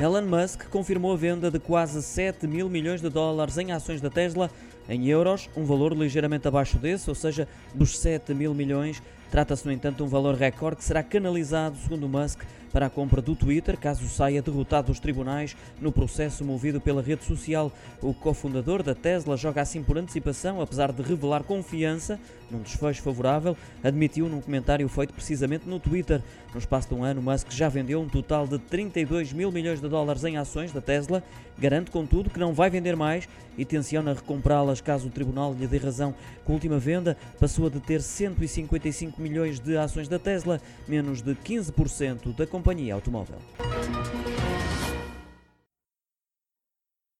Elon Musk confirmou a venda de quase 7 mil milhões de dólares em ações da Tesla em euros, um valor ligeiramente abaixo desse, ou seja, dos 7 mil milhões. Trata-se, no entanto, de um valor recorde que será canalizado, segundo Musk, para a compra do Twitter, caso saia derrotado dos tribunais no processo movido pela rede social. O cofundador da Tesla joga assim por antecipação, apesar de revelar confiança num desfecho favorável, admitiu num comentário feito precisamente no Twitter. No espaço de um ano, Musk já vendeu um total de 32 mil milhões de dólares em ações da Tesla. Garante, contudo, que não vai vender mais e tenciona recomprá-las caso o tribunal lhe dê razão. Com a última venda, passou a deter 155 milhões de ações da Tesla, menos de 15% da companhia automóvel.